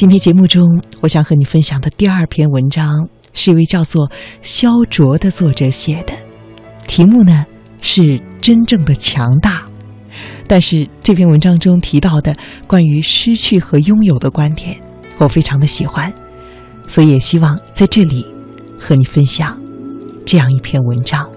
今天节目中，我想和你分享的第二篇文章，是一位叫做肖卓的作者写的，题目呢是“真正的强大”。但是这篇文章中提到的关于失去和拥有的观点，我非常的喜欢，所以也希望在这里和你分享这样一篇文章。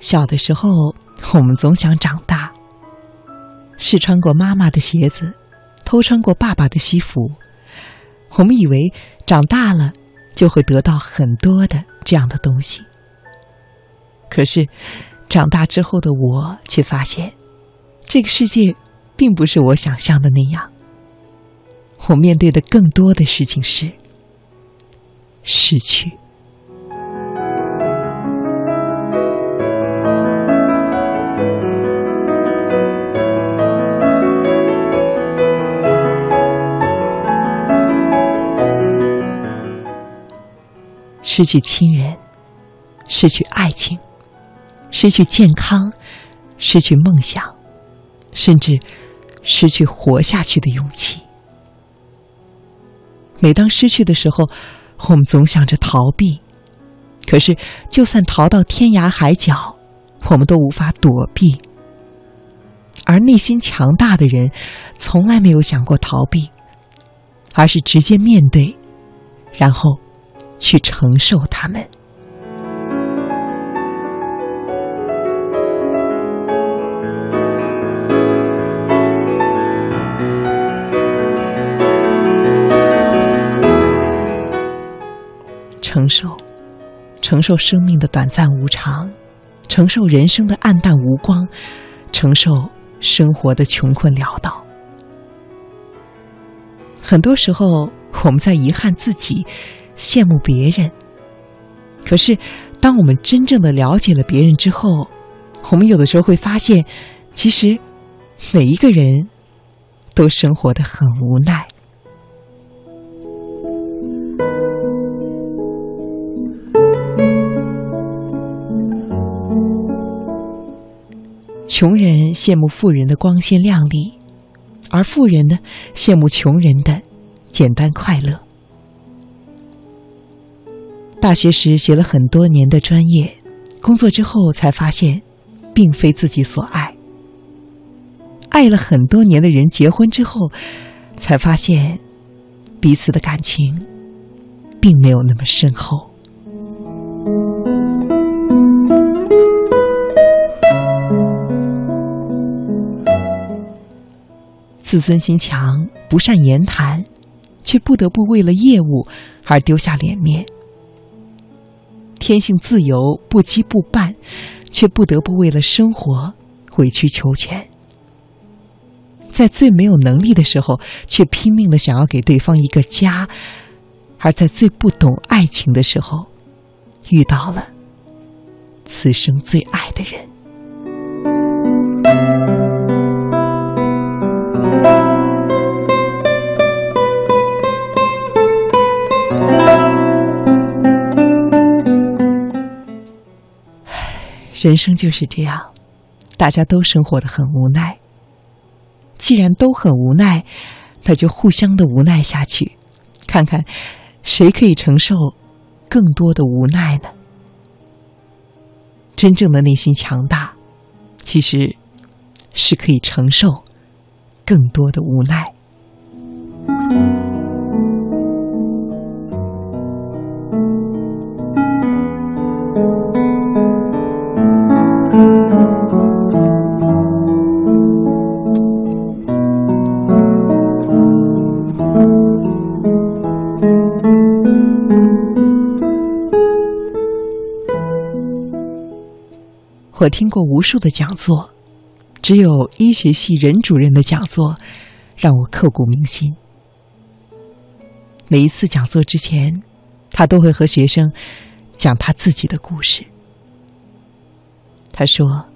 小的时候，我们总想长大，试穿过妈妈的鞋子，偷穿过爸爸的西服。我们以为长大了就会得到很多的这样的东西。可是，长大之后的我却发现，这个世界并不是我想象的那样。我面对的更多的事情是失去。失去亲人，失去爱情，失去健康，失去梦想，甚至失去活下去的勇气。每当失去的时候，我们总想着逃避，可是就算逃到天涯海角，我们都无法躲避。而内心强大的人，从来没有想过逃避，而是直接面对，然后。去承受他们。承受，承受生命的短暂无常，承受人生的暗淡无光，承受生活的穷困潦倒。很多时候，我们在遗憾自己。羡慕别人，可是当我们真正的了解了别人之后，我们有的时候会发现，其实每一个人都生活的很无奈。穷人羡慕富人的光鲜亮丽，而富人呢，羡慕穷人的简单快乐。大学时学了很多年的专业，工作之后才发现，并非自己所爱。爱了很多年的人，结婚之后，才发现，彼此的感情，并没有那么深厚。自尊心强，不善言谈，却不得不为了业务而丢下脸面。天性自由，不羁不绊，却不得不为了生活委曲求全。在最没有能力的时候，却拼命的想要给对方一个家；而在最不懂爱情的时候，遇到了此生最爱的人。人生就是这样，大家都生活的很无奈。既然都很无奈，那就互相的无奈下去，看看谁可以承受更多的无奈呢？真正的内心强大，其实是可以承受更多的无奈。我听过无数的讲座，只有医学系任主任的讲座让我刻骨铭心。每一次讲座之前，他都会和学生讲他自己的故事。他说：“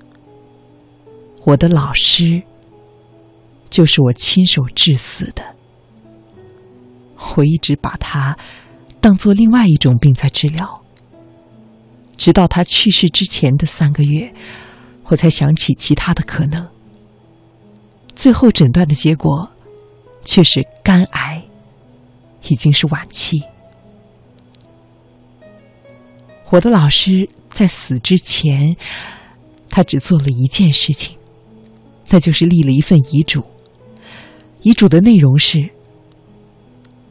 我的老师就是我亲手致死的。我一直把他当做另外一种病在治疗，直到他去世之前的三个月，我才想起其他的可能。最后诊断的结果却是肝癌，已经是晚期。我的老师在死之前。”他只做了一件事情，那就是立了一份遗嘱。遗嘱的内容是：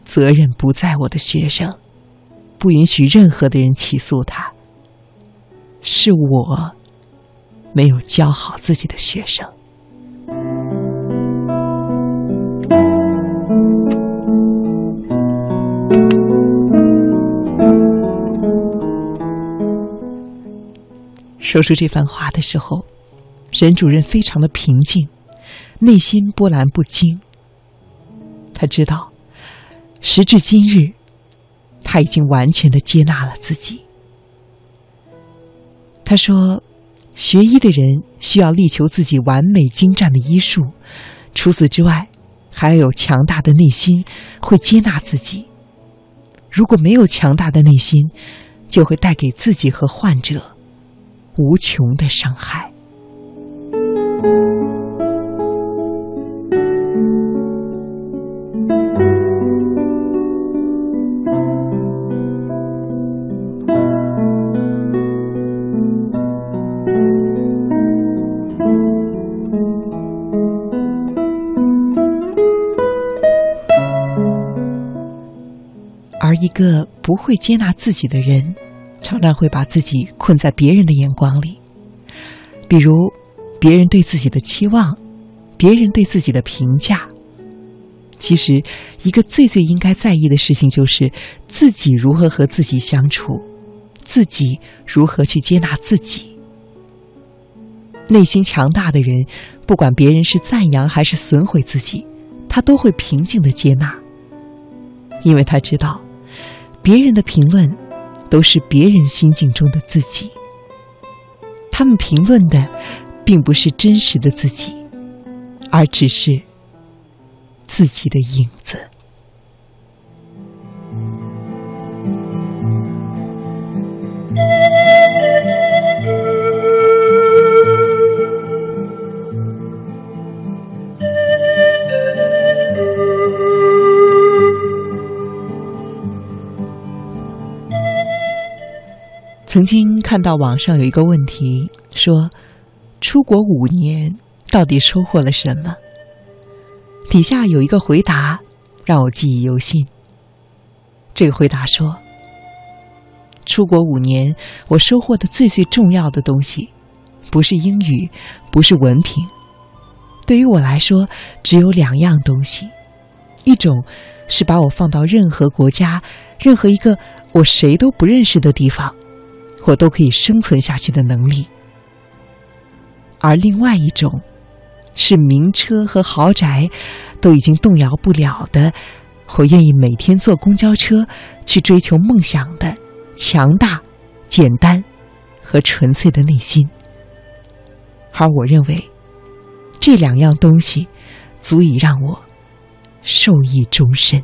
责任不在我的学生，不允许任何的人起诉他。是我没有教好自己的学生。说出这番话的时候，任主任非常的平静，内心波澜不惊。他知道，时至今日，他已经完全的接纳了自己。他说：“学医的人需要力求自己完美精湛的医术，除此之外，还要有强大的内心，会接纳自己。如果没有强大的内心，就会带给自己和患者。”无穷的伤害，而一个不会接纳自己的人。常常会把自己困在别人的眼光里，比如别人对自己的期望，别人对自己的评价。其实，一个最最应该在意的事情就是自己如何和自己相处，自己如何去接纳自己。内心强大的人，不管别人是赞扬还是损毁自己，他都会平静的接纳，因为他知道别人的评论。都是别人心境中的自己，他们评论的，并不是真实的自己，而只是自己的影子。曾经看到网上有一个问题，说出国五年到底收获了什么？底下有一个回答让我记忆犹新。这个回答说：出国五年，我收获的最最重要的东西，不是英语，不是文凭，对于我来说，只有两样东西：一种是把我放到任何国家、任何一个我谁都不认识的地方。我都可以生存下去的能力，而另外一种，是名车和豪宅都已经动摇不了的，我愿意每天坐公交车去追求梦想的强大、简单和纯粹的内心。而我认为，这两样东西足以让我受益终身。